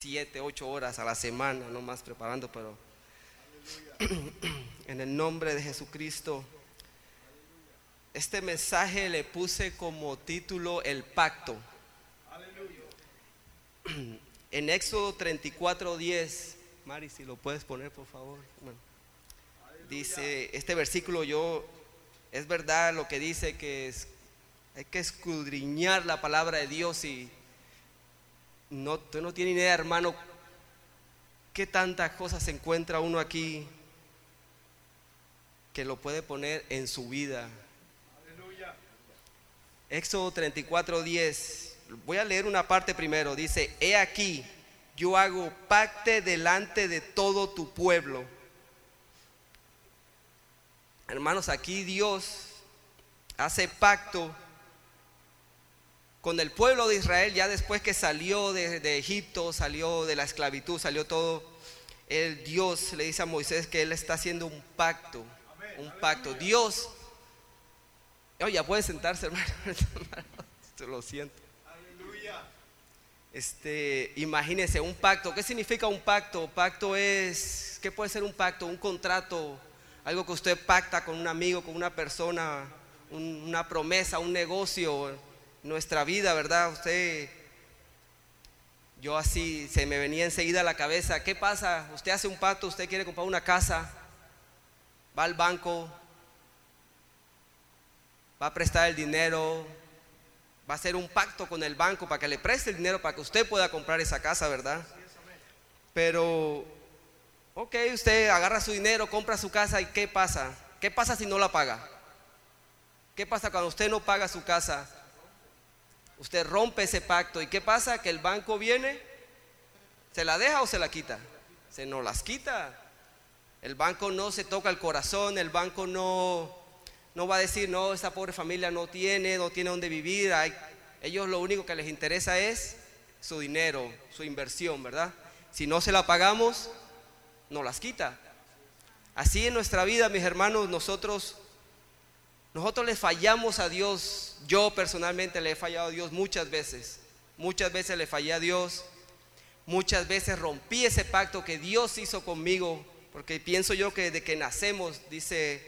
siete, ocho horas a la semana, no más preparando, pero en el nombre de Jesucristo, este mensaje le puse como título El pacto. En Éxodo 34, 10, Mari, si lo puedes poner, por favor. dice, este versículo yo, es verdad lo que dice que es, hay que escudriñar la palabra de Dios y no, tú no tienes idea, hermano, qué tantas cosas se encuentra uno aquí que lo puede poner en su vida. Aleluya. Éxodo 34, 10. Voy a leer una parte primero. Dice, he aquí, yo hago pacte delante de todo tu pueblo. Hermanos, aquí Dios hace pacto con el pueblo de Israel, ya después que salió de, Egipto, salió de la esclavitud, salió todo, el Dios le dice a Moisés que él está haciendo un pacto, un pacto. Dios, oye, ya puede sentarse, hermano, lo siento. Este, imagínese un pacto. ¿Qué significa un pacto? Pacto es, ¿qué puede ser un pacto? Un contrato, algo que usted pacta con un amigo, con una persona, una promesa, un negocio nuestra vida, ¿verdad? Usted, yo así se me venía enseguida a la cabeza, ¿qué pasa? Usted hace un pacto, usted quiere comprar una casa, va al banco, va a prestar el dinero, va a hacer un pacto con el banco para que le preste el dinero para que usted pueda comprar esa casa, ¿verdad? Pero, ok, usted agarra su dinero, compra su casa y ¿qué pasa? ¿Qué pasa si no la paga? ¿Qué pasa cuando usted no paga su casa? Usted rompe ese pacto. ¿Y qué pasa? Que el banco viene, ¿se la deja o se la quita? Se nos las quita. El banco no se toca el corazón, el banco no, no va a decir, no, esta pobre familia no tiene, no tiene dónde vivir. ellos lo único que les interesa es su dinero, su inversión, ¿verdad? Si no se la pagamos, nos las quita. Así en nuestra vida, mis hermanos, nosotros nosotros le fallamos a Dios. Yo personalmente le he fallado a Dios muchas veces. Muchas veces le fallé a Dios. Muchas veces rompí ese pacto que Dios hizo conmigo. Porque pienso yo que desde que nacemos, dice,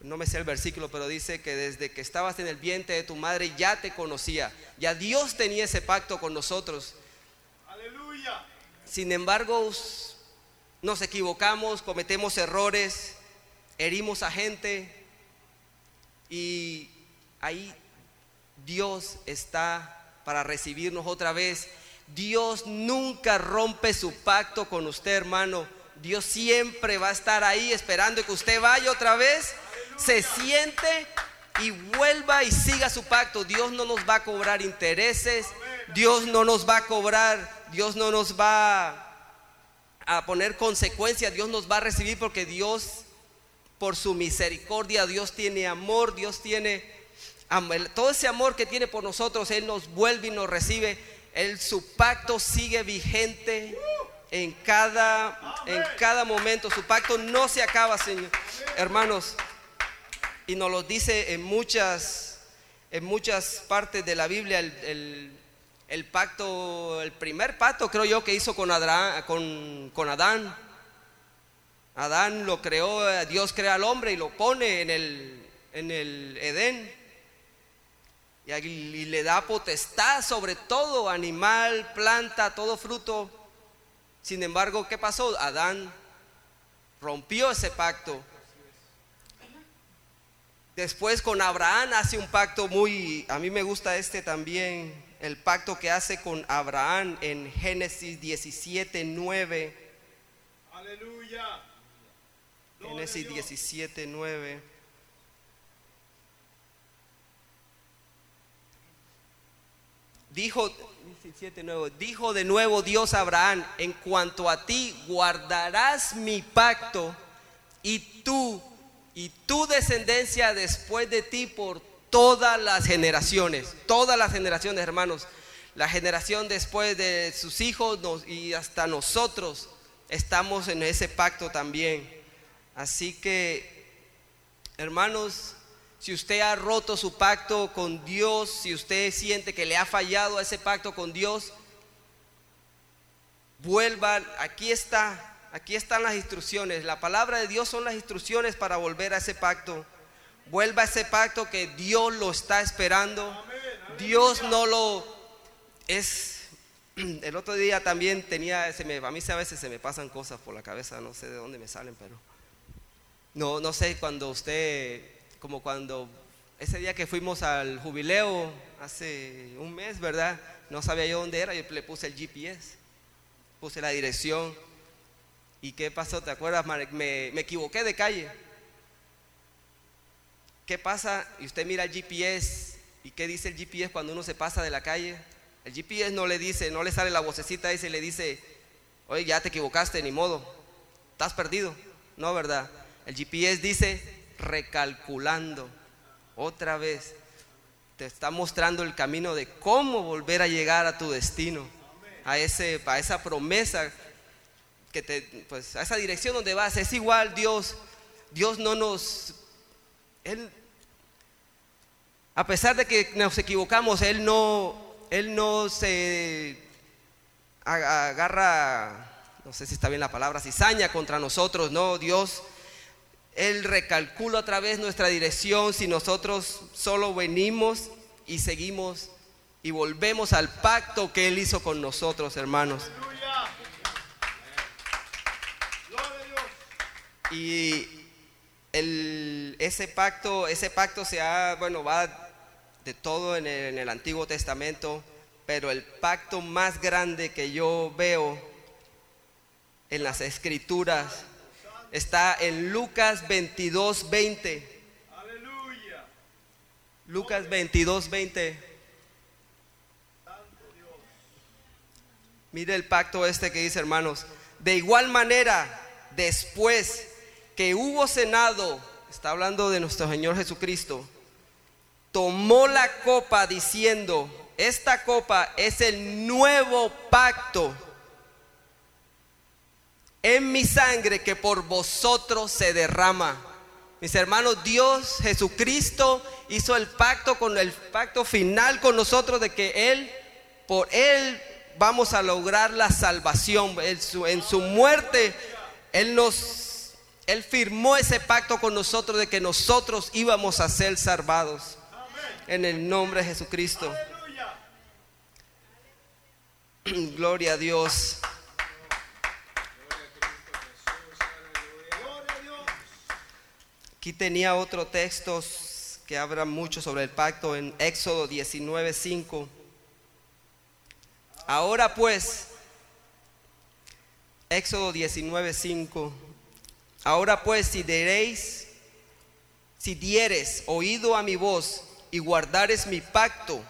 no me sé el versículo, pero dice que desde que estabas en el vientre de tu madre ya te conocía. Ya Dios tenía ese pacto con nosotros. Aleluya. Sin embargo, nos equivocamos, cometemos errores, herimos a gente, y ahí Dios está para recibirnos otra vez. Dios nunca rompe su pacto con usted, hermano. Dios siempre va a estar ahí esperando que usted vaya otra vez, se siente y vuelva y siga su pacto. Dios no nos va a cobrar intereses, Dios no nos va a cobrar, Dios no nos va a poner consecuencias, Dios nos va a recibir porque Dios por su misericordia. Dios tiene amor, Dios tiene todo ese amor que tiene por nosotros, Él nos vuelve y nos recibe. Él, su pacto sigue vigente en cada, en cada momento. Su pacto no se acaba, Señor. Hermanos, y nos lo dice en muchas, en muchas partes de la Biblia, el, pacto, el primer pacto creo yo que hizo con Adán, con, con Adán Adán lo creó, Dios crea al hombre y lo pone en el, en el Edén. Y, y le da potestad sobre todo, animal, planta, todo fruto. Sin embargo, ¿qué pasó? Adán rompió ese pacto. Después con Abraham hace un pacto muy, a mí me gusta este también, el pacto que hace con Abraham en Génesis 17, 9. Aleluya. Génesis 17, 9. Dijo, 17, 9, dijo de nuevo Dios a Abraham, en cuanto a ti guardarás mi pacto y tú y tu descendencia después de ti por todas las generaciones, todas las generaciones hermanos, la generación después de sus hijos y hasta nosotros estamos en ese pacto también. Así que, hermanos, si usted ha roto su pacto con Dios, si usted siente que le ha fallado a ese pacto con Dios, vuelva, aquí está, aquí están las instrucciones. La palabra de Dios son las instrucciones para volver a ese pacto. Vuelva a ese pacto que Dios lo está esperando. Dios no lo es. El otro día también tenía, se a mí a veces se me pasan cosas por la cabeza, no sé de dónde me salen, pero no, no sé cuando usted, como cuando ese día que fuimos al jubileo hace un mes, ¿verdad? No sabía yo dónde era, yo le puse el GPS, puse la dirección. ¿Y qué pasó? ¿Te acuerdas? Me, me equivoqué de calle. ¿Qué pasa? Y usted mira el GPS. ¿Y qué dice el GPS cuando uno se pasa de la calle? El GPS no le dice, no le sale la vocecita y le dice, oye, ya te equivocaste, ni modo, estás perdido. No, ¿verdad? El GPS dice, recalculando, otra vez, te está mostrando el camino de cómo volver a llegar a tu destino, a, ese, a esa promesa, que te, pues, a esa dirección donde vas. Es igual Dios, Dios no nos él, a pesar de que nos equivocamos, Él no, Él no se agarra, no sé si está bien la palabra, cizaña contra nosotros, no, Dios, Él recalcula otra vez nuestra dirección si nosotros solo venimos y seguimos y volvemos al pacto que Él hizo con nosotros, hermanos. Y ese pacto, ese pacto se ha, bueno, va de todo en el, en el Antiguo Testamento, pero el pacto más grande que yo veo en las escrituras está en Lucas 22, 20. Aleluya. Lucas 22, 20. Mire el pacto este que dice, hermanos. De igual manera, después que hubo cenado, está hablando de nuestro Señor Jesucristo, tomó la copa diciendo, esta copa es el nuevo pacto en mi sangre que por vosotros se derrama. Mis hermanos, Dios Jesucristo hizo el pacto con el pacto final con nosotros de que Él, por Él vamos a lograr la salvación. En su, en su muerte, Él nos él firmó ese pacto con nosotros de que nosotros íbamos a ser salvados. En el nombre de Jesucristo. Gloria a Dios. Aquí tenía otro texto que habla mucho sobre el pacto en Éxodo 19:5. Ahora pues, Éxodo 19:5. Ahora pues, si diréis, si dieres oído a mi voz y guardares mi pacto,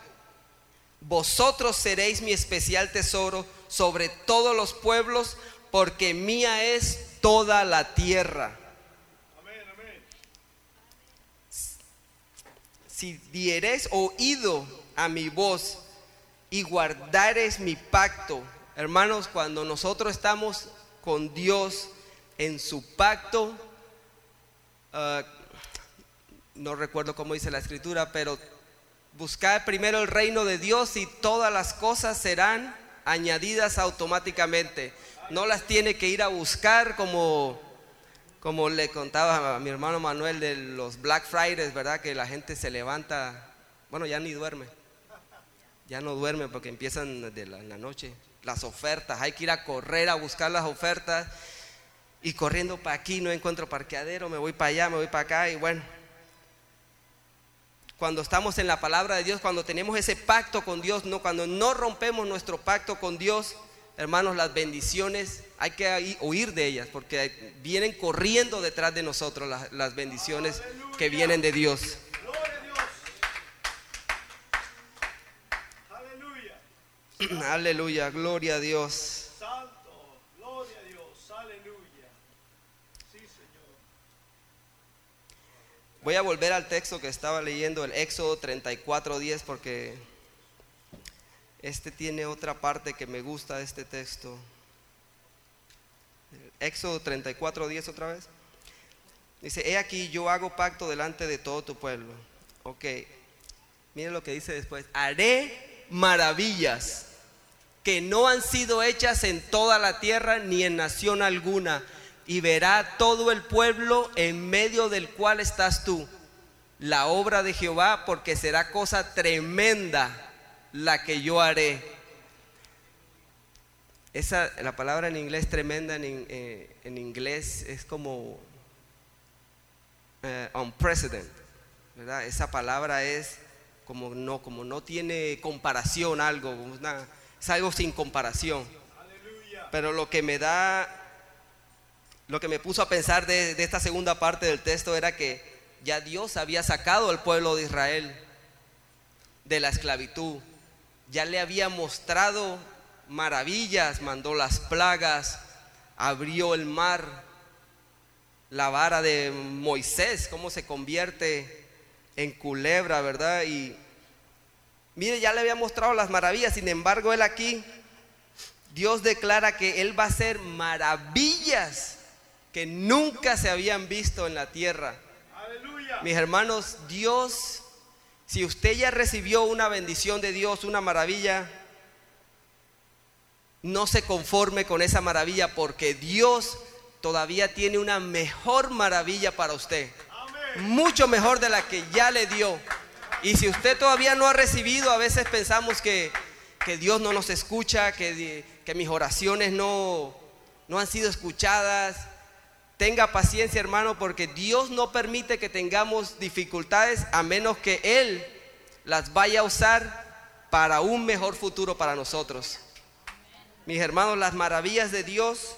vosotros seréis mi especial tesoro sobre todos los pueblos, porque mía es toda la tierra. Si diereis oído a mi voz y guardares mi pacto, hermanos, cuando nosotros estamos con Dios, en su pacto, ah, no recuerdo cómo dice la escritura, pero buscar primero el reino de Dios y todas las cosas serán añadidas automáticamente. No las tiene que ir a buscar como, como le contaba a mi hermano Manuel de los Black Fridays, ¿verdad? Que la gente se levanta, bueno, ya ni duerme. Ya no duerme porque empiezan de la, en la noche las ofertas. Hay que ir a correr a buscar las ofertas y corriendo para aquí no encuentro parqueadero, me voy para allá, me voy para acá y bueno. Cuando estamos en la palabra de Dios, cuando tenemos ese pacto con Dios, no cuando no rompemos nuestro pacto con Dios, hermanos, las bendiciones hay que huir de ellas porque vienen corriendo detrás de nosotros las, las bendiciones que vienen de Dios. Aleluya. Aleluya, gloria a Dios. Voy a volver al texto que estaba leyendo, el Éxodo 34:10, porque este tiene otra parte que me gusta de este texto. Éxodo 34:10 otra vez. Dice, he aquí yo hago pacto delante de todo tu pueblo. Ok, miren lo que dice después. Haré maravillas que no han sido hechas en toda la tierra ni en nación alguna, y verá todo el pueblo en medio del cual estás tú, la obra de Jehová, porque será cosa tremenda la que yo haré. Esa, la palabra en inglés tremenda en, eh, en inglés es como eh, unprecedented, ¿verdad? Esa palabra es como no, como no tiene comparación algo, es algo sin comparación. Pero lo que me da, lo que me puso a pensar de, de esta segunda parte del texto era que ya Dios había sacado al pueblo de Israel de la esclavitud, ya le había mostrado maravillas, mandó las plagas, abrió el mar, la vara de Moisés, cómo se convierte en culebra, ¿verdad? Y mire, ya le había mostrado las maravillas, sin embargo, él aquí, Dios declara que él va a hacer maravillas que nunca se habían visto en la tierra. Mis hermanos, Dios, si usted ya recibió una bendición de Dios, una maravilla, no se conforme con esa maravilla porque Dios todavía tiene una mejor maravilla para usted. Mucho mejor de la que ya le dio. Y si usted todavía no ha recibido, a veces pensamos que, Dios no nos escucha, que, que mis oraciones no, no han sido escuchadas. Tenga paciencia, hermano, porque Dios no permite que tengamos dificultades a menos que Él las vaya a usar para un mejor futuro para nosotros. Mis hermanos, las maravillas de Dios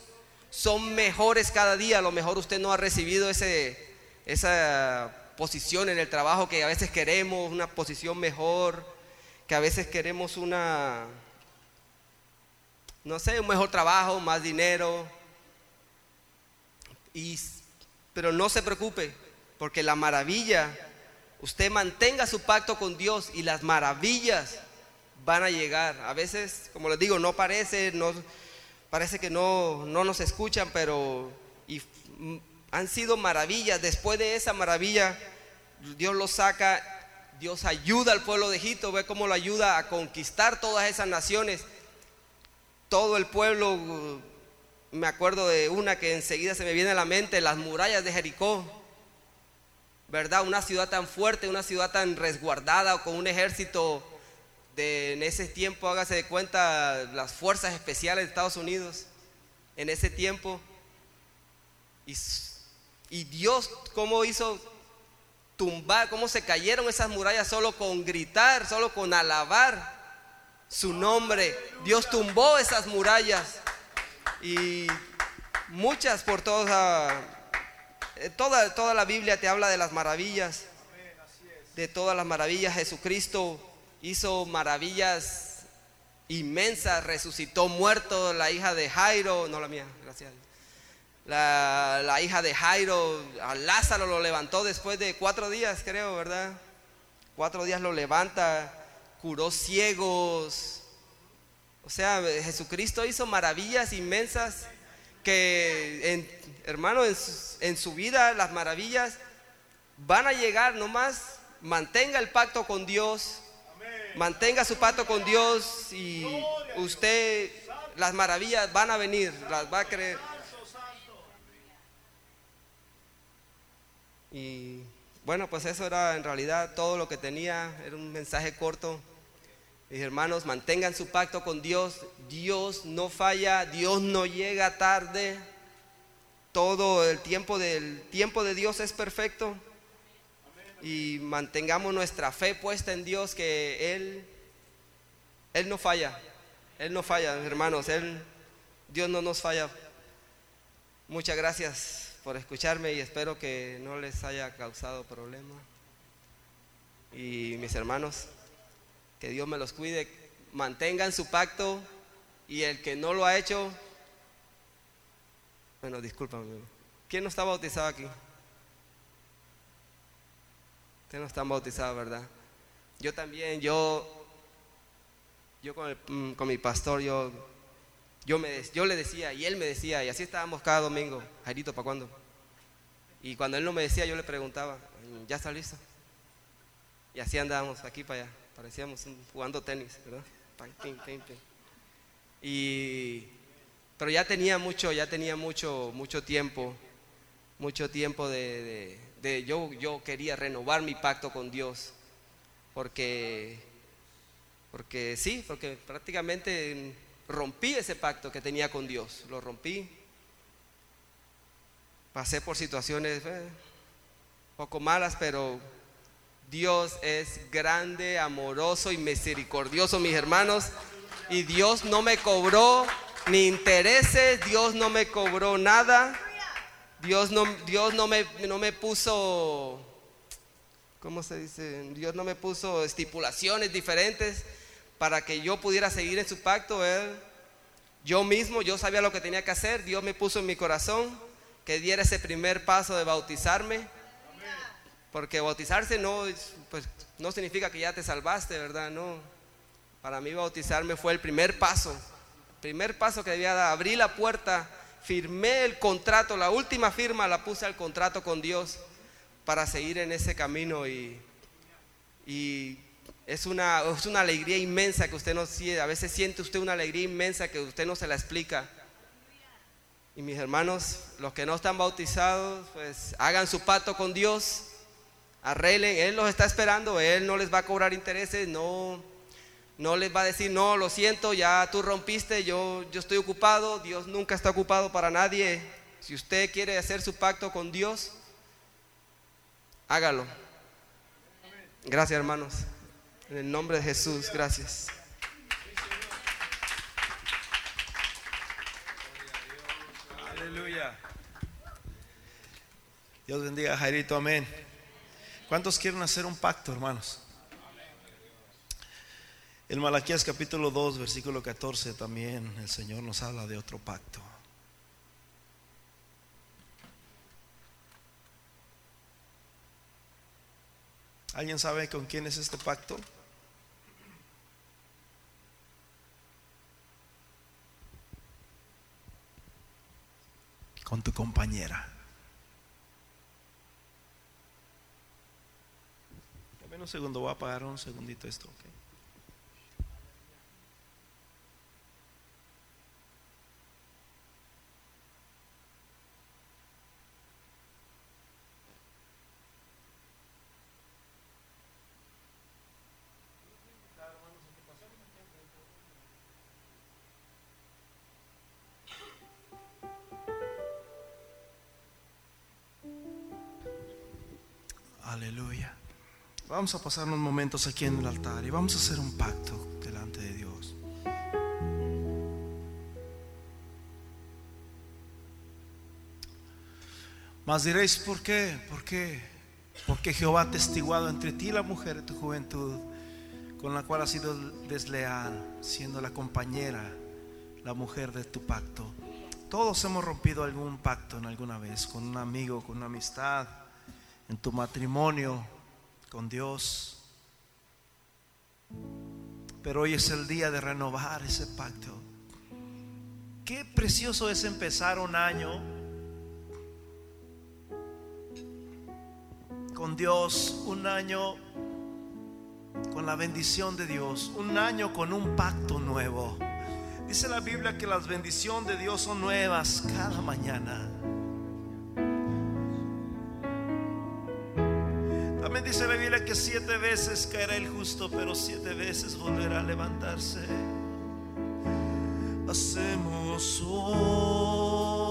son mejores cada día. A lo mejor usted no ha recibido ese, esa posición en el trabajo que a veces queremos, una posición mejor, que a veces queremos una, no sé, un mejor trabajo, más dinero. Y, pero no se preocupe, porque la maravilla, usted mantenga su pacto con Dios y las maravillas van a llegar. A veces, como les digo, no parece, no parece que no, no nos escuchan, pero y, han sido maravillas. Después de esa maravilla, Dios los saca, Dios ayuda al pueblo de Egipto, ve cómo lo ayuda a conquistar todas esas naciones. Todo el pueblo, me acuerdo de una que enseguida se me viene a la mente, las murallas de Jericó. ¿Verdad? Una ciudad tan fuerte, una ciudad tan resguardada, con un ejército en ese tiempo, hágase de cuenta, las fuerzas especiales de Estados Unidos, en ese tiempo. Y, y Dios, ¿cómo hizo tumbar, cómo se cayeron esas murallas solo con gritar, solo con alabar su nombre? Dios tumbó esas murallas y muchas por toda, eh, toda, toda la Biblia te habla de las maravillas, de todas las maravillas. Jesucristo hizo maravillas inmensas, resucitó muerto la hija de Jairo, no la mía, gracias. La, la, hija de Jairo, a Lázaro lo levantó después de cuatro días, creo, ¿verdad? Cuatro días lo levanta, curó ciegos. O sea, Jesucristo hizo maravillas inmensas que, hermano, en en su vida las maravillas van a llegar nomás. Mantenga el pacto con Dios, mantenga su pacto con Dios y usted, las maravillas van a venir, las va a creer. Y bueno, pues eso era en realidad todo lo que tenía, era un mensaje corto. Mis hermanos, mantengan su pacto con Dios. Dios no falla, Dios no llega tarde. Todo el tiempo del tiempo de Dios es perfecto y mantengamos nuestra fe puesta en Dios que Él, Él no falla, Él no falla, hermanos, Él, Dios no nos falla. Muchas gracias por escucharme y espero que no les haya causado problema. Y mis hermanos, que Dios me los cuide, mantengan su pacto y el que no lo ha hecho, bueno, discúlpame, ¿quién no está bautizado aquí? no están bautizados, ¿verdad? Yo también, yo, yo con, mm, con mi pastor, yo, yo, me, yo le decía y él me decía, y así estábamos cada domingo, Jairito, ¿para cuándo? Y cuando él no me decía, yo le preguntaba, ¿ya está listo? Y así andábamos aquí para allá, parecíamos jugando tenis, ¿verdad? Y, pero ya tenía mucho, ya tenía mucho, mucho tiempo, mucho tiempo de, de yo, yo quería renovar mi pacto con Dios, porque, porque sí, porque prácticamente rompí ese pacto que tenía con Dios, lo rompí. Pasé por situaciones eh, poco malas, pero Dios es grande, amoroso y misericordioso, mis hermanos. Y Dios no me cobró ni intereses, Dios no me cobró nada. Dios no, Dios no, me, no me puso, ¿cómo se dice? Dios no me puso estipulaciones diferentes para que yo pudiera seguir en su pacto. Él, yo mismo, yo sabía lo que tenía que hacer. Dios me puso en mi corazón que diera ese primer paso de bautizarme. Porque bautizarse no, pues, no significa que ya te salvaste, ¿verdad? No. Para mí bautizarme fue el primer paso. Primer paso que debía dar. Abrí la puerta, firmé el contrato, la última firma la puse al contrato con Dios para seguir en ese camino y, y es una, es una alegría inmensa que usted no siente. A veces siente usted una alegría inmensa que usted no se la explica. Y mis hermanos, los que no están bautizados, pues hagan su pacto con Dios arreglen, Él los está esperando, Él no les va a cobrar intereses, no, no les va a decir, no, lo siento, ya tú rompiste, yo, yo estoy ocupado, Dios nunca está ocupado para nadie. Si usted quiere hacer su pacto con Dios, hágalo. Gracias hermanos. En el nombre de Jesús, gracias. Aleluya. Dios bendiga Jairito, amén. ¿Cuántos quieren hacer un pacto, hermanos? En Malaquías capítulo 2, versículo 14 también el Señor nos habla de otro pacto. ¿Alguien sabe con quién es este pacto? Con tu compañera. Un segundo, voy a apagar un segundito esto, ok. Aleluya. Vamos a pasar unos momentos aquí en el altar y vamos a hacer un pacto delante de Dios. Mas diréis, ¿por qué? ¿Por qué? Porque Jehová ha testiguado entre ti la mujer de tu juventud, con la cual has sido desleal, siendo la compañera, la mujer de tu pacto. Todos hemos rompido algún pacto en alguna vez, con un amigo, con una amistad, en tu matrimonio, con Dios. Pero hoy es el día de renovar ese pacto. Qué precioso es empezar un año con Dios, un año con la bendición de Dios, un año con un pacto nuevo. Dice la Biblia que las bendiciones de Dios son nuevas cada mañana. Dice la Biblia que siete veces caerá el justo, pero siete veces volverá a levantarse. Hacemos hoy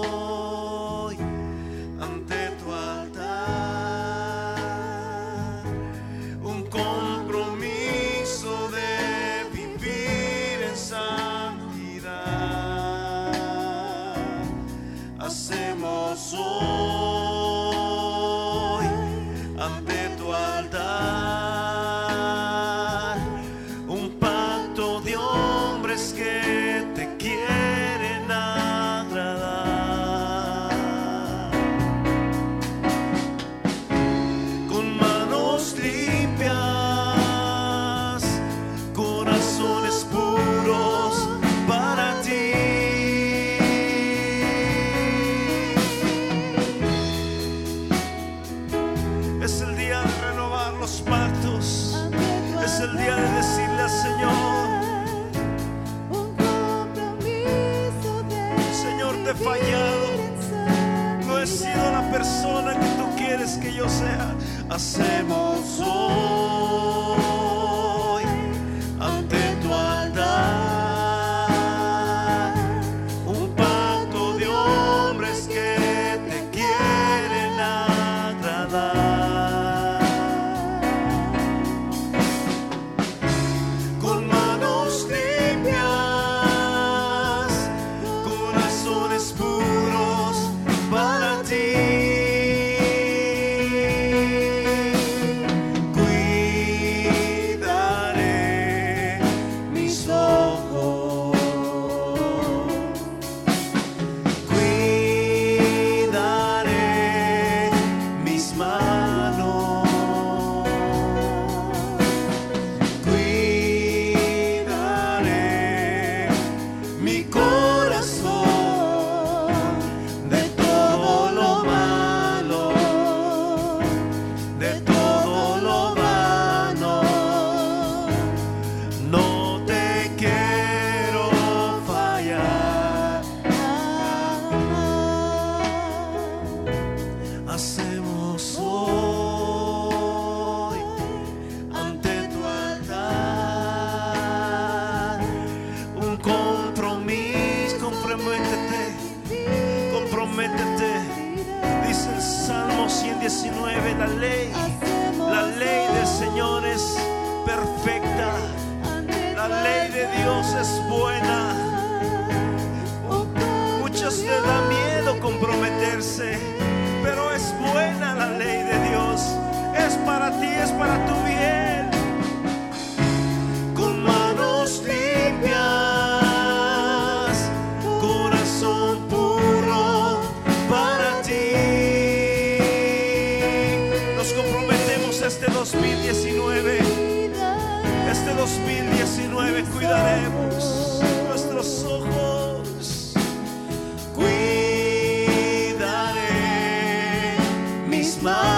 mis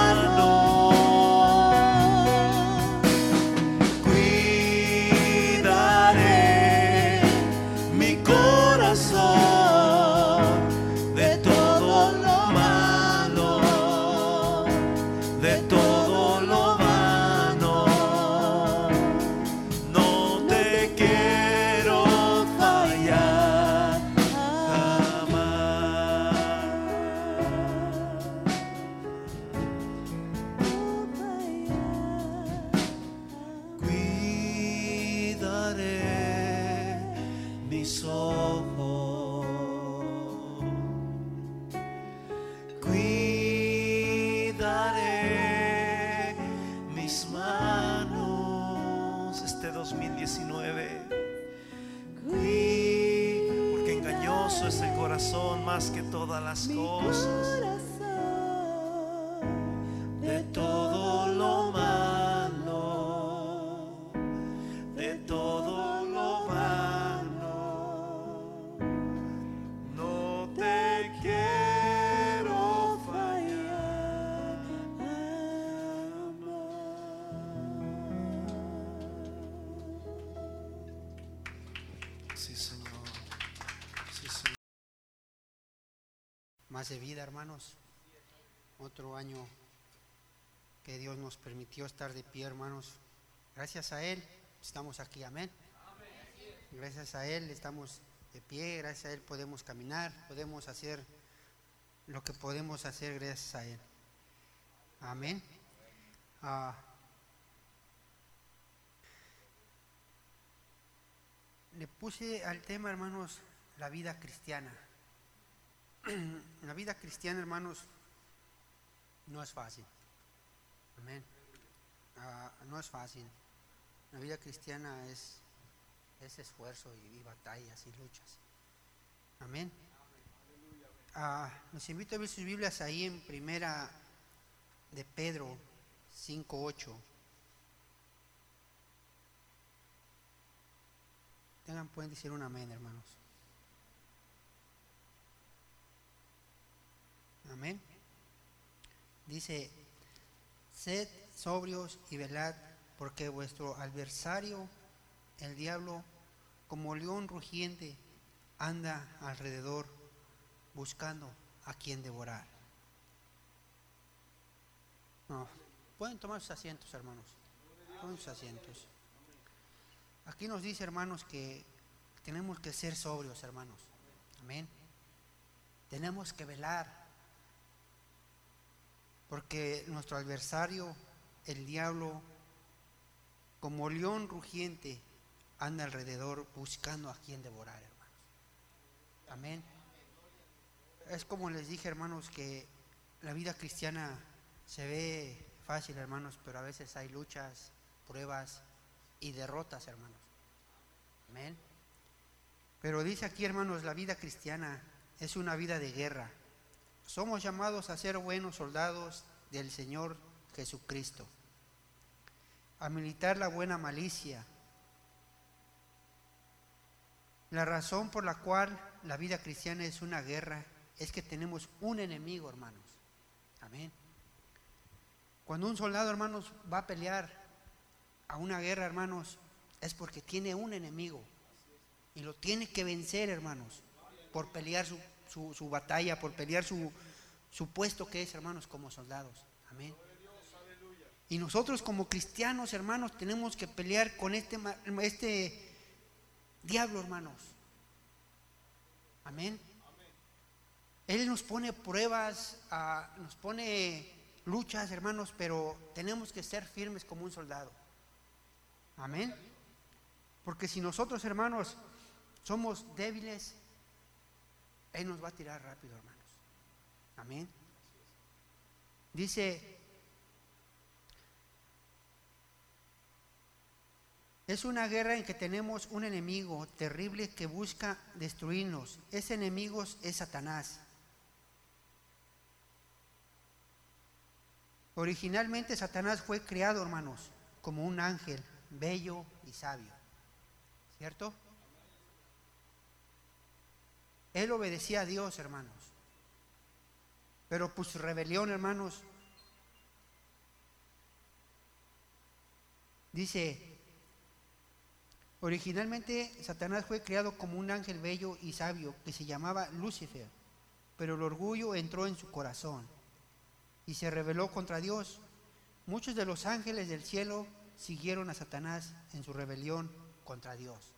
más de vida, hermanos. Otro año que Dios nos permitió estar de pie, hermanos. Gracias a Él estamos aquí, amén. Gracias a Él estamos de pie, gracias a Él podemos caminar, podemos hacer lo que podemos hacer gracias a Él. Amén. Ah, le puse al tema, hermanos, la vida cristiana. La vida cristiana, hermanos, no es fácil. Amén. Ah, no es fácil. La vida cristiana es, es esfuerzo y, batallas y luchas. Amén. Ah, los invito a ver sus Biblias ahí en primera de Pedro 5.8. Tengan, pueden decir un amén, hermanos. Amén. Dice, sed sobrios y velad, porque vuestro adversario, el diablo, como león rugiente, anda alrededor buscando a quien devorar. No, pueden tomar sus asientos, hermanos. Tomen sus asientos. Aquí nos dice, hermanos, que tenemos que ser sobrios, hermanos. Amén. Tenemos que velar. Porque nuestro adversario, el diablo, como león rugiente, anda alrededor buscando a quien devorar, hermanos. Amén. Es como les dije, hermanos, que la vida cristiana se ve fácil, hermanos, pero a veces hay luchas, pruebas y derrotas, hermanos. Amén. Pero dice aquí, hermanos, la vida cristiana es una vida de guerra. Somos llamados a ser buenos soldados del Señor Jesucristo, a militar la buena malicia. La razón por la cual la vida cristiana es una guerra es que tenemos un enemigo, hermanos. Amén. Cuando un soldado, hermanos, va a pelear a una guerra, hermanos, es porque tiene un enemigo. Y lo tiene que vencer, hermanos, por pelear su, su, batalla, por pelear su, su puesto que es, hermanos, como soldados. Amén. Y nosotros como cristianos, hermanos, tenemos que pelear con este, este diablo, hermanos. Amén. Él nos pone pruebas, ah, nos pone luchas, hermanos, pero tenemos que ser firmes como un soldado. Amén. Porque si nosotros, hermanos, somos débiles, Él nos va a tirar rápido, hermanos. Amén. Dice, es una guerra en que tenemos un enemigo terrible que busca destruirnos. Ese enemigo es Satanás. Originalmente Satanás fue creado, hermanos, como un ángel bello y sabio. ¿Cierto? Él obedecía a Dios, hermanos. Pero pues su rebelión, hermanos, dice, originalmente Satanás fue creado como un ángel bello y sabio que se llamaba Lucifer, pero el orgullo entró en su corazón y se rebeló contra Dios. Muchos de los ángeles del cielo siguieron a Satanás en su rebelión contra Dios.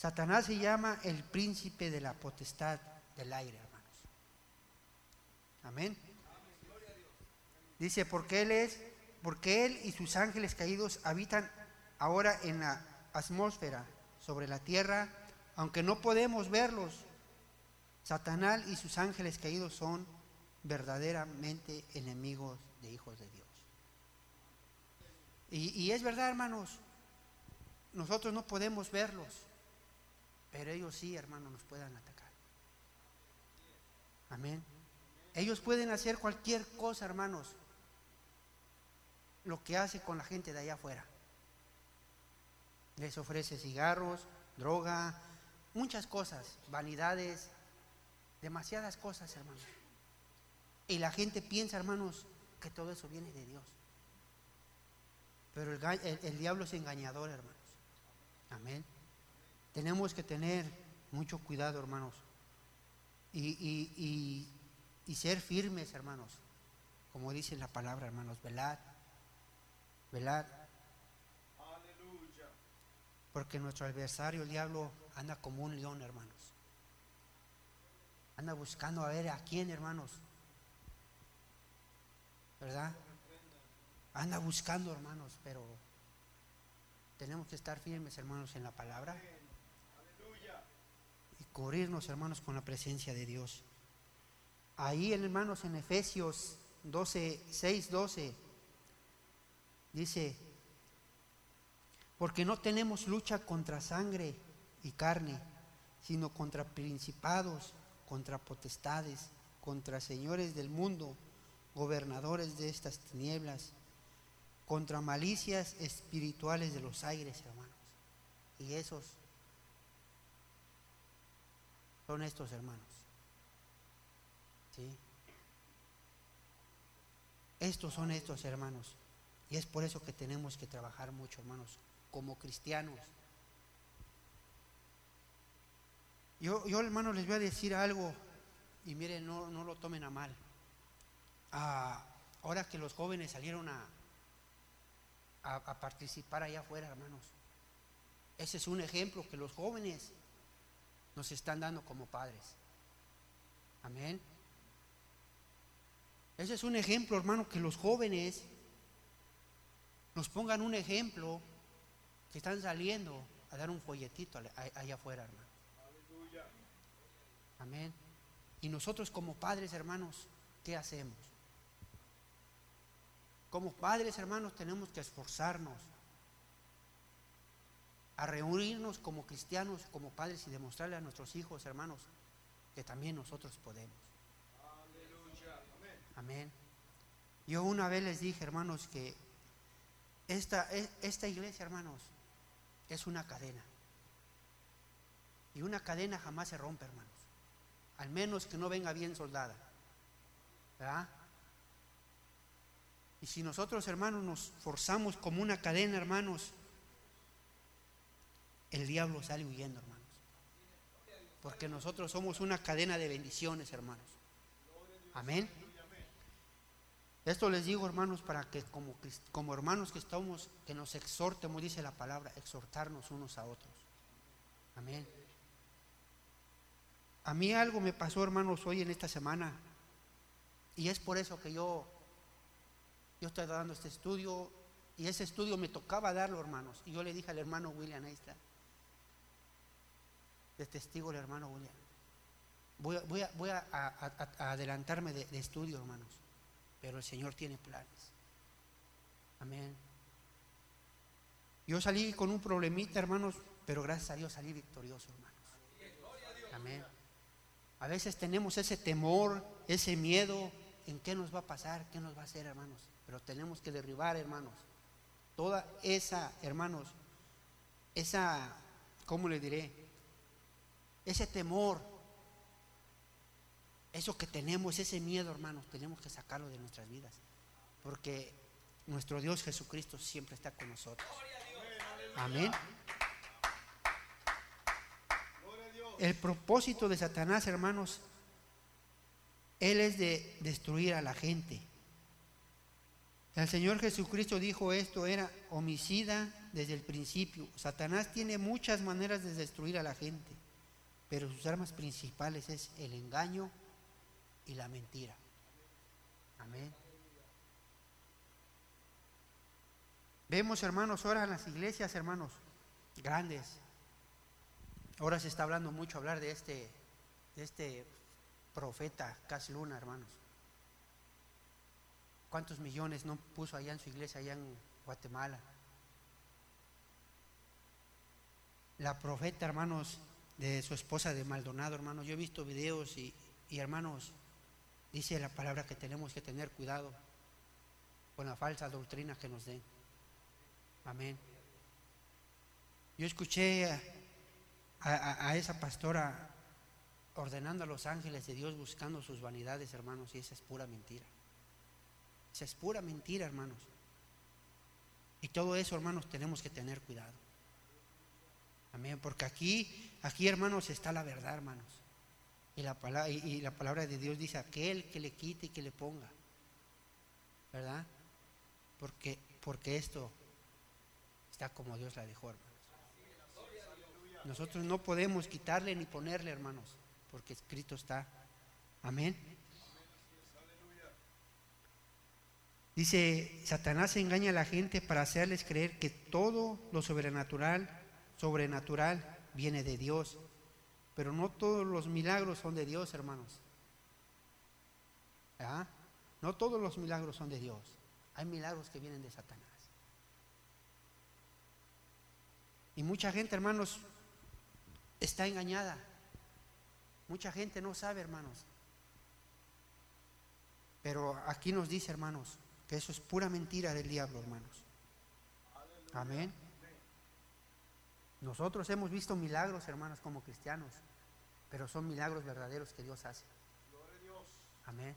Satanás se llama el príncipe de la potestad del aire, hermanos. Amén. Dice, porque él es, porque él y sus ángeles caídos habitan ahora en la atmósfera, sobre la tierra, aunque no podemos verlos. Satanás y sus ángeles caídos son verdaderamente enemigos de hijos de Dios. Y, es verdad, hermanos, nosotros no podemos verlos, pero ellos sí, hermanos, nos pueden atacar. Amén. Ellos pueden hacer cualquier cosa, hermanos, lo que hace con la gente de allá afuera. Les ofrece cigarros, droga, muchas cosas, vanidades, demasiadas cosas, hermanos. Y la gente piensa, hermanos, que todo eso viene de Dios. Pero el, diablo es engañador, hermanos. Amén. Tenemos que tener mucho cuidado, hermanos. Y, y, ser firmes, hermanos. Como dice la palabra, hermanos, velad. Velad. Porque nuestro adversario, el diablo, anda como un león, hermanos. Anda buscando a ver a quién, hermanos, ¿verdad? Anda buscando, hermanos, pero tenemos que estar firmes, hermanos, en la palabra y cubrirnos, hermanos, con la presencia de Dios. Ahí, hermanos, en Efesios 12, 6, 12, dice, porque no tenemos lucha contra sangre y carne, sino contra principados, contra potestades, contra señores del mundo gobernadores de estas tinieblas, contra malicias espirituales de los aires, hermanos. Y esos son estos hermanos. ¿Sí? Estos son estos hermanos. Y es por eso que tenemos que trabajar mucho, hermanos, como cristianos. Yo, yo hermano, les voy a decir algo y miren, no, no lo tomen a mal. Ah, ahora que los jóvenes salieron a, a, a participar allá afuera, hermanos, ese es un ejemplo que los jóvenes nos están dando como padres. Amén. Ese es un ejemplo, hermano, que los jóvenes nos pongan un ejemplo que están saliendo a dar un folletito allá afuera, hermano. Amén. Y nosotros como padres, hermanos, ¿qué hacemos? Como padres, hermanos, tenemos que esforzarnos a reunirnos como cristianos, como padres y demostrarle a nuestros hijos, hermanos, que también nosotros podemos. Amén. Yo una vez les dije, hermanos, que esta, e- esta iglesia, hermanos, es una cadena. Y una cadena jamás se rompe, hermanos. Al menos que no venga bien soldada. ¿Verdad? Y si nosotros, hermanos, nos forzamos como una cadena, hermanos, el diablo sale huyendo, hermanos. Porque nosotros somos una cadena de bendiciones, hermanos. Amén. Esto les digo, hermanos, para que como, como hermanos que estamos, que nos exhortemos, dice la palabra, exhortarnos unos a otros. Amén. A mí algo me pasó, hermanos, hoy en esta semana. Y es por eso que yo, yo estoy dando este estudio. Y ese estudio me tocaba darlo, hermanos. Y yo le dije al hermano William, ahí está. De testigo el hermano William. Voy, voy a adelantarme de, de estudio, hermanos. Pero el Señor tiene planes. Amén. Yo salí con un problemita, hermanos, pero gracias a Dios salí victorioso, hermanos. Amén. A veces tenemos ese temor, ese miedo en qué nos va a pasar, qué nos va a hacer, hermanos. Pero tenemos que derribar, hermanos. Toda esa, hermanos, esa, ¿cómo le diré? Ese temor, eso que tenemos, ese miedo, hermanos, tenemos que sacarlo de nuestras vidas. Porque nuestro Dios Jesucristo siempre está con nosotros. Amén. El propósito de Satanás, hermanos, él es de destruir a la gente. El Señor Jesucristo dijo esto, era homicida desde el principio. Satanás tiene muchas maneras de destruir a la gente, pero sus armas principales es el engaño y la mentira. Amén. Vemos, hermanos, ahora en las iglesias, hermanos, grandes. Ahora se está hablando mucho hablar de este, de este profeta Cas Luna, hermanos. ¿Cuántos millones no puso allá en su iglesia, allá en Guatemala? La profeta, hermanos, de su esposa de Maldonado, hermanos. Yo he visto videos y, y, hermanos, dice la palabra que tenemos que tener cuidado con la falsa doctrina que nos den. Amén. Yo escuché a, a- a esa pastora ordenando a los ángeles de Dios buscando sus vanidades, hermanos, y esa es pura mentira. Esa es pura mentira, hermanos. Y todo eso, hermanos, tenemos que tener cuidado. Amén. Porque aquí, aquí, hermanos, está la verdad, hermanos. Y la, palabra, y, la palabra de Dios dice, aquel que le quite y que le ponga. ¿Verdad? Porque, porque esto está como Dios la dejó, hermanos. Nosotros no podemos quitarle ni ponerle, hermanos, porque escrito está. Amén. Dice, Satanás engaña a la gente para hacerles creer que todo lo sobrenatural, sobrenatural viene de Dios. Pero no todos los milagros son de Dios, hermanos. ¿Ah? No todos los milagros son de Dios. Hay milagros que vienen de Satanás. Y mucha gente, hermanos, está engañada. Mucha gente no sabe, hermanos. Pero aquí nos dice, hermanos, que eso es pura mentira del diablo, hermanos. Amén. Nosotros hemos visto milagros, hermanos, como cristianos, pero son milagros verdaderos que Dios hace. Amén.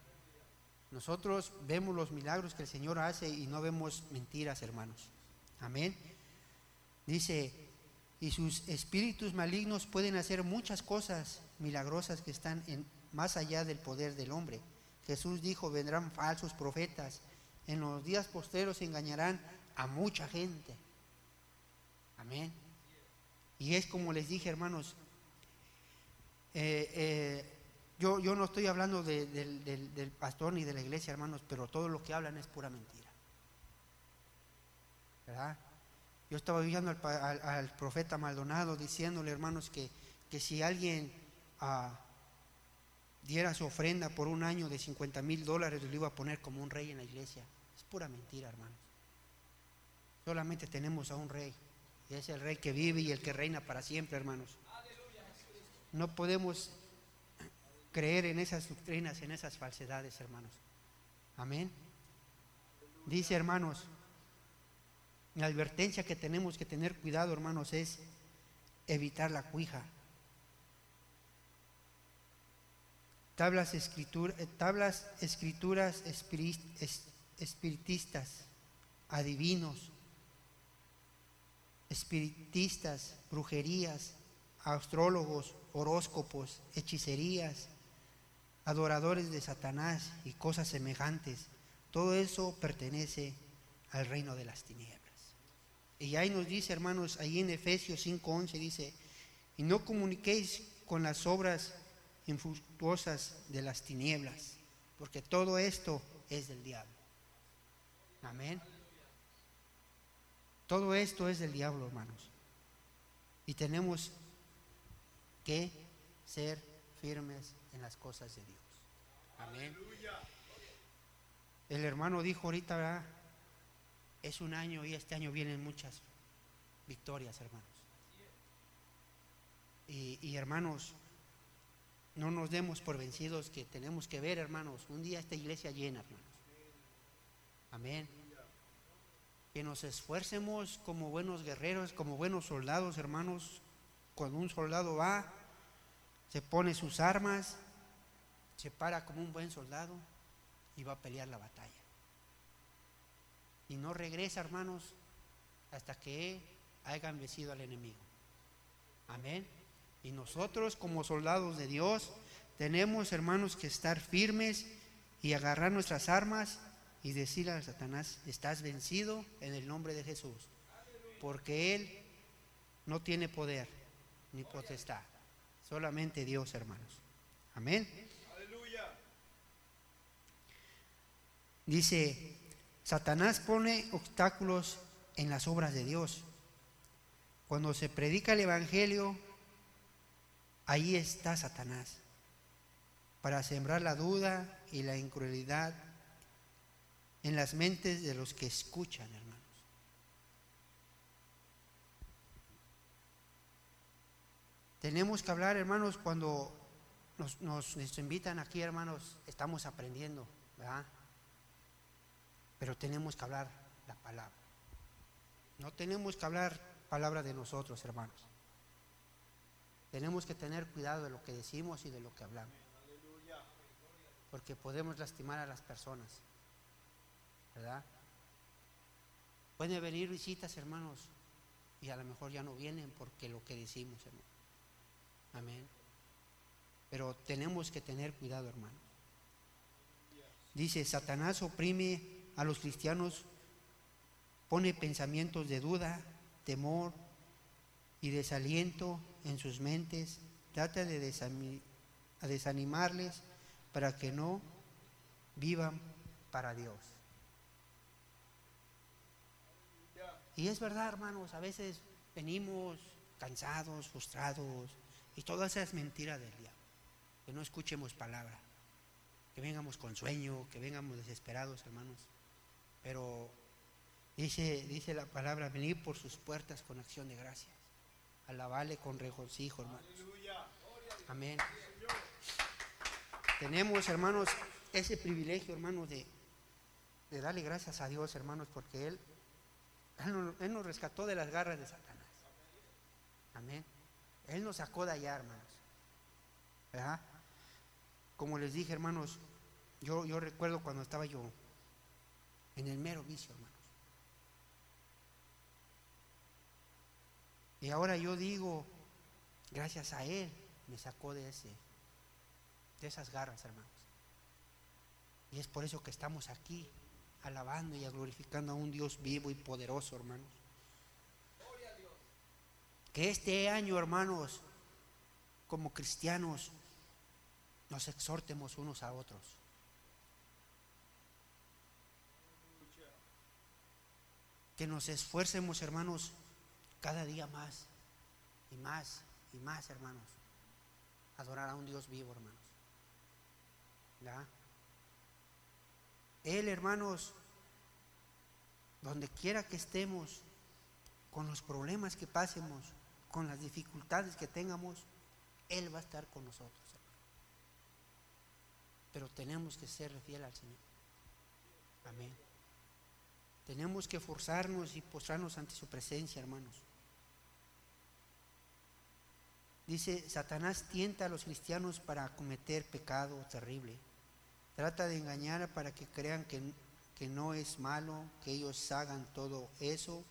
Nosotros vemos los milagros que el Señor hace y no vemos mentiras, hermanos. Amén. Dice, y sus espíritus malignos pueden hacer muchas cosas milagrosas que están en, más allá del poder del hombre. Jesús dijo, vendrán falsos profetas, en los días posteros engañarán a mucha gente. Amén. Y es como les dije, hermanos, eh, eh, yo, yo, no estoy hablando del pastor ni de la iglesia, hermanos, pero todo lo que hablan es pura mentira. ¿Verdad? Yo estaba viendo al, profeta Maldonado diciéndole, hermanos, que, que si alguien ah, diera su ofrenda por un año de 50 mil dólares, lo iba a poner como un rey en la iglesia. Es pura mentira, hermanos. Solamente tenemos a un rey. Es el rey que vive y el que reina para siempre, hermanos. No podemos creer en esas doctrinas, en esas falsedades, hermanos. Amén. Dice, hermanos, la advertencia que tenemos que tener cuidado, hermanos, es evitar la cuija. Tablas, eh, tablas escrituras espiritistas, adivinos, espiritistas, brujerías, astrólogos, horóscopos, hechicerías, adoradores de Satanás y cosas semejantes. Todo eso pertenece al reino de las tinieblas. Y ahí nos dice, hermanos, ahí en Efesios 5:11 dice, y no comuniquéis con las obras infructuosas de las tinieblas, porque todo esto es del diablo. Amén. Todo esto es del diablo, hermanos. Y tenemos que ser firmes en las cosas de Dios. Amén. El hermano dijo ahorita. Es un año y este año vienen muchas victorias, hermanos. Y, hermanos, no nos demos por vencidos que tenemos que ver, hermanos, un día esta iglesia llena, hermanos. Amén que nos esfuercemos como buenos guerreros, como buenos soldados, hermanos. Cuando un soldado va, se pone sus armas, se para como un buen soldado y va a pelear la batalla. Y no regresa, hermanos, hasta que hayan vencido al enemigo. Amén. Y nosotros como soldados de Dios tenemos, hermanos, que estar firmes y agarrar nuestras armas y decirle a Satanás, estás vencido en el nombre de Jesús, porque Él no tiene poder ni potestad, solamente Dios, hermanos. Amén. Dice, Satanás pone obstáculos en las obras de Dios. Cuando se predica el Evangelio, ahí está Satanás, para sembrar la duda y la incredulidad en las mentes de los que escuchan, hermanos. Tenemos que hablar, hermanos, cuando nos, invitan aquí, hermanos, estamos aprendiendo, ¿verdad? Pero tenemos que hablar la palabra. No tenemos que hablar palabra de nosotros, hermanos. Tenemos que tener cuidado de lo que decimos y de lo que hablamos. Porque podemos lastimar a las personas. Pueden venir visitas, hermanos, y a lo mejor ya no vienen porque lo que decimos, hermano. Amén. Pero tenemos que tener cuidado, hermano. Dice, Satanás oprime a los cristianos, pone pensamientos de duda, temor y desaliento en sus mentes, trata de desanimarles para que no vivan para Dios. Y es verdad, hermanos, a veces venimos cansados, frustrados, y todas esas mentiras del diablo. Que no escuchemos palabra, que vengamos con sueño, que vengamos desesperados, hermanos. Pero dice, dice la palabra, venir por sus puertas con acción de gracias. Alabale con regocijo, hermanos. Amén. Tenemos, hermanos, ese privilegio, hermanos, de, de darle gracias a Dios, hermanos, porque Él él nos rescató de las garras de Satanás. Amén. Él nos sacó de allá, hermanos. ¿Verdad? Como les dije, hermanos, yo, yo recuerdo cuando estaba yo en el mero vicio, hermanos. Y ahora yo digo, gracias a Él me sacó de ese, de esas garras, hermanos. Y es por eso que estamos aquí, alabando y glorificando a un Dios vivo y poderoso, hermanos. Que este año, hermanos, como cristianos, nos exhortemos unos a otros. Que nos esfuercemos, hermanos, cada día más y más y más, hermanos. Adorar a un Dios vivo, hermanos. ¿Ya? Él, hermanos, donde quiera que estemos, con los problemas que pasemos, con las dificultades que tengamos, Él va a estar con nosotros. Pero tenemos que ser fiel al Señor. Amén. Tenemos que forzarnos y postrarnos ante su presencia, hermanos. Dice, Satanás tienta a los cristianos para cometer pecado terrible. Trata de engañar para que crean que, que no es malo, que ellos hagan todo eso.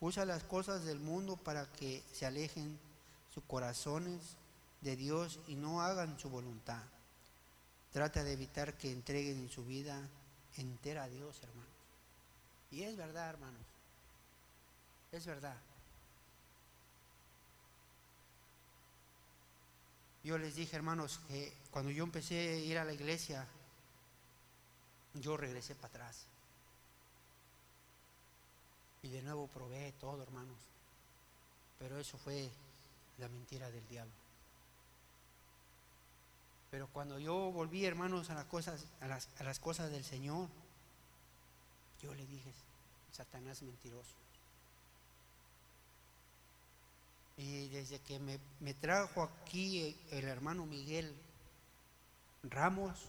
Usa las cosas del mundo para que se alejen sus corazones de Dios y no hagan su voluntad. Trata de evitar que entreguen su vida entera a Dios, hermanos. Y es verdad, hermanos. Es verdad. Yo les dije, hermanos, que cuando yo empecé a ir a la iglesia, yo regresé para atrás. Y de nuevo probé todo, hermanos. Pero eso fue la mentira del diablo. Pero cuando yo volví, hermanos, a las cosas, a las, a las cosas del Señor, yo le dije, Satanás mentiroso. Y desde que me, me trajo aquí el hermano Miguel Ramos,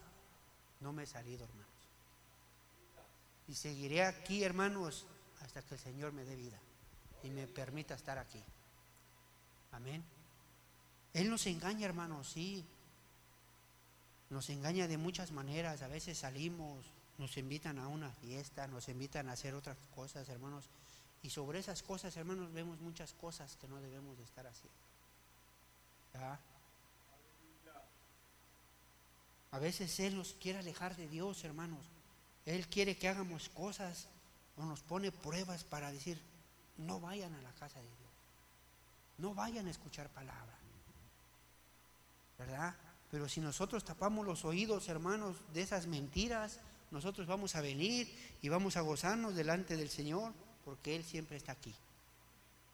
no me he salido, hermanos. Y seguiré aquí, hermanos, hasta que el Señor me dé vida y me permita estar aquí. Amén. Él nos engaña, hermanos, sí. Nos engaña de muchas maneras. A veces salimos, nos invitan a una fiesta, nos invitan a hacer otras cosas, hermanos. Y sobre esas cosas, hermanos, vemos muchas cosas que no debemos de estar haciendo. A veces Él nos quiere alejar de Dios, hermanos. Él quiere que hagamos cosas o nos pone pruebas para decir, no vayan a la casa de Dios. No vayan a escuchar palabra. ¿Verdad? Pero si nosotros tapamos los oídos, hermanos, de esas mentiras, nosotros vamos a venir y vamos a gozarnos delante del Señor porque Él siempre está aquí.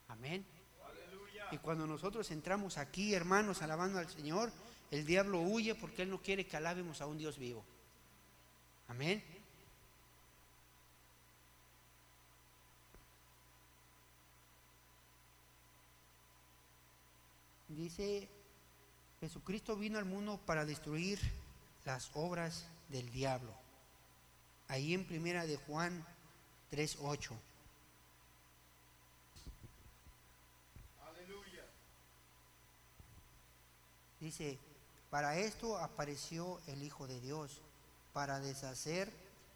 Amén. Y cuando nosotros entramos aquí, hermanos, alabando al Señor, el diablo huye porque Él no quiere que alabemos a un Dios vivo. Amén. Dice, Jesucristo vino al mundo para destruir las obras del diablo. Ahí en primera de Juan 3.8. Dice, para esto apareció el Hijo de Dios, para deshacer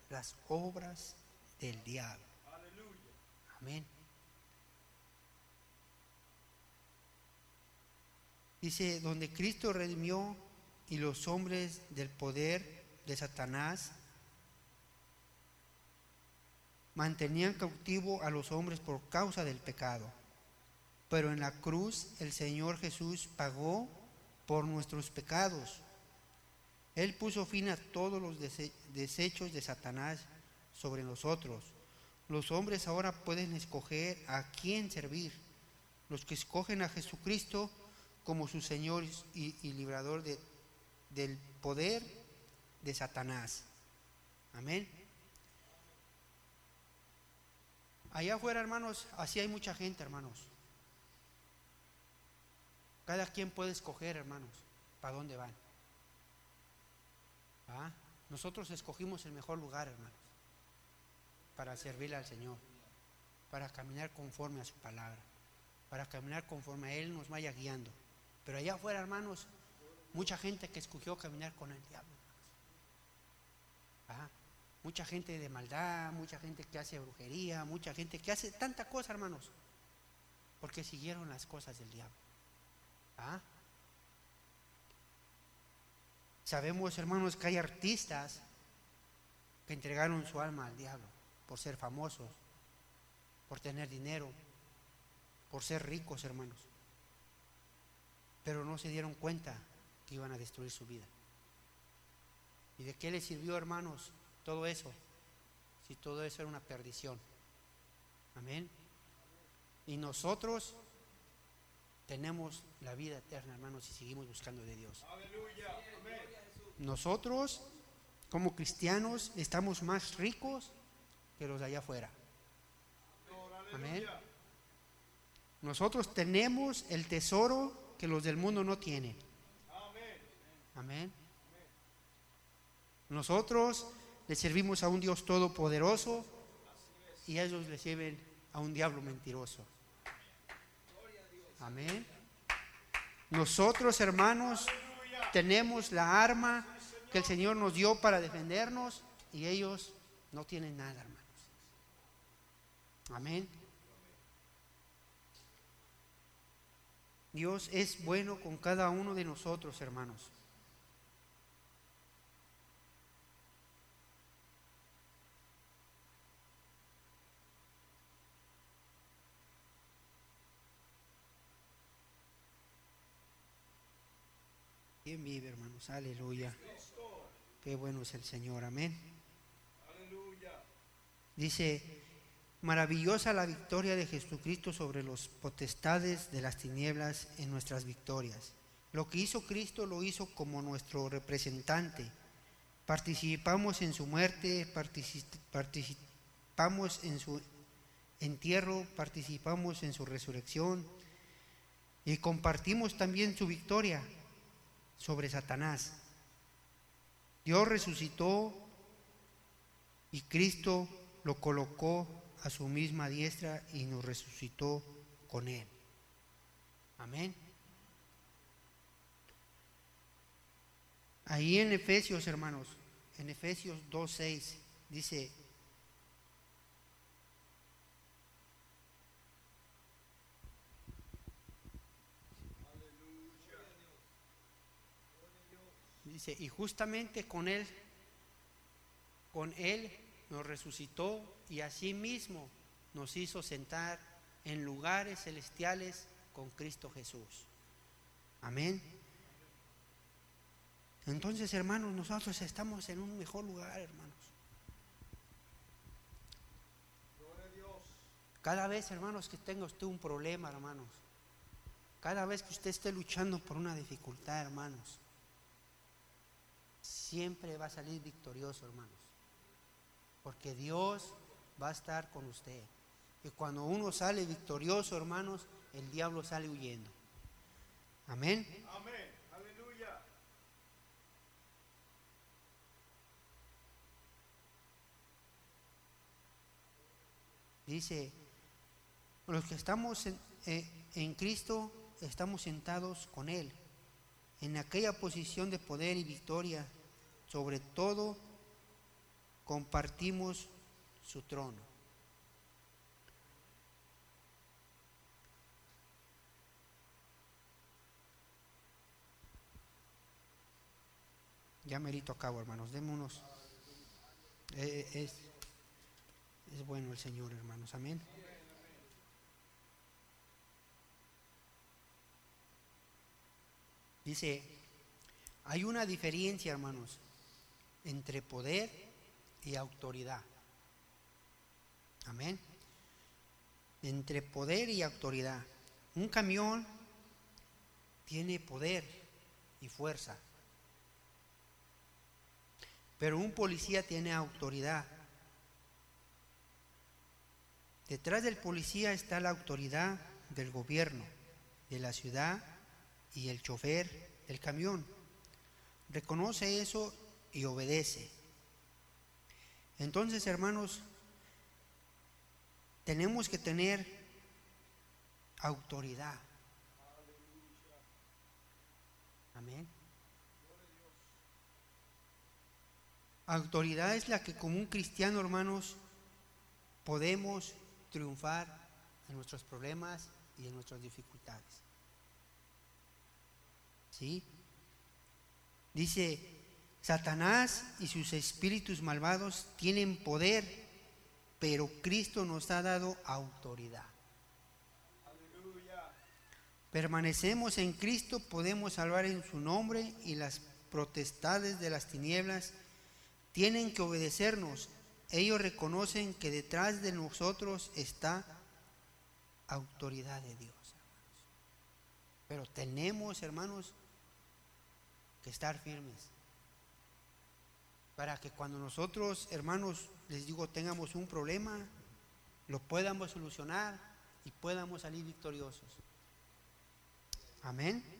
las obras del diablo. Amén. Dice, donde Cristo redimió y los hombres del poder de Satanás mantenían cautivo a los hombres por causa del pecado. Pero en la cruz el Señor Jesús pagó por nuestros pecados. Él puso fin a todos los desechos de Satanás sobre nosotros. Los hombres ahora pueden escoger a quién servir. Los que escogen a Jesucristo como su Señor y, librador de, del poder de Satanás. Amén. Allá afuera, hermanos, así hay mucha gente, hermanos. Cada quien puede escoger, hermanos, para dónde van. ¿Ah? Nosotros escogimos el mejor lugar, hermanos, para servirle al Señor, para caminar conforme a su palabra, para caminar conforme a Él nos vaya guiando. Pero allá afuera, hermanos, mucha gente que escogió caminar con el diablo. Mucha gente de maldad, mucha gente que hace brujería, mucha gente que hace tanta cosa, hermanos. Porque siguieron las cosas del diablo. ¿Ah? Sabemos, hermanos, que hay artistas que entregaron su alma al diablo por ser famosos, por tener dinero, por ser ricos, hermanos. Pero no se dieron cuenta que iban a destruir su vida. ¿Y de qué les sirvió, hermanos, todo eso? Si todo eso era una perdición. Amén. Y nosotros tenemos la vida eterna, hermanos, si seguimos buscando de Dios. Nosotros, como cristianos, estamos más ricos que los de allá afuera. Amén. Nosotros tenemos el tesoro que los del mundo no tienen. Amén. Nosotros le servimos a un Dios todopoderoso y ellos le sirven a un diablo mentiroso. Amén. Nosotros, hermanos, tenemos la arma que el Señor nos dio para defendernos y ellos no tienen nada, hermanos. Amén. Dios es bueno con cada uno de nosotros, hermanos. ¿Quién vive, hermanos? Aleluya. Qué bueno es el Señor, amén. Dice, maravillosa la victoria de Jesucristo sobre los potestades de las tinieblas en nuestras victorias. Lo que hizo Cristo lo hizo como nuestro representante. Participamos en su muerte, participamos en su entierro, participamos en su resurrección y compartimos también su victoria sobre Satanás. Dios resucitó y Cristo lo colocó a su misma diestra y nos resucitó con él. Amén. Ahí en Efesios, hermanos, en Efesios 2.6, dice, Dice, y justamente con Él, con Él nos resucitó y asimismo nos hizo sentar en lugares celestiales con Cristo Jesús. Amén. Entonces, hermanos, nosotros estamos en un mejor lugar, hermanos. Cada vez, hermanos, que tenga usted un problema, hermanos. Cada vez que usted esté luchando por una dificultad, hermanos siempre va a salir victorioso, hermanos. Porque Dios va a estar con usted. Y cuando uno sale victorioso, hermanos, el diablo sale huyendo. Amén. Amén. Aleluya. Dice, los que estamos en, eh, en Cristo, estamos sentados con Él, en aquella posición de poder y victoria sobre todo compartimos su trono. Ya merito a cabo, hermanos. Démonos. Eh, eh, es, es bueno el Señor, hermanos. Amén. Dice, hay una diferencia, hermanos, entre poder y autoridad. Amén. Entre poder y autoridad. Un camión tiene poder y fuerza. Pero un policía tiene autoridad. Detrás del policía está la autoridad del gobierno, de la ciudad y el chofer del camión. Reconoce eso y obedece. Entonces, hermanos, tenemos que tener autoridad. Amén. Autoridad es la que como un cristiano, hermanos, podemos triunfar en nuestros problemas y en nuestras dificultades. ¿Sí? Dice, Satanás y sus espíritus malvados tienen poder, pero Cristo nos ha dado autoridad. Permanecemos en Cristo, podemos salvar en su nombre y las protestades de las tinieblas tienen que obedecernos. Ellos reconocen que detrás de nosotros está autoridad de Dios. Pero tenemos, hermanos, que estar firmes. Para que cuando nosotros, hermanos, les digo, tengamos un problema, lo podamos solucionar y podamos salir victoriosos. Amén.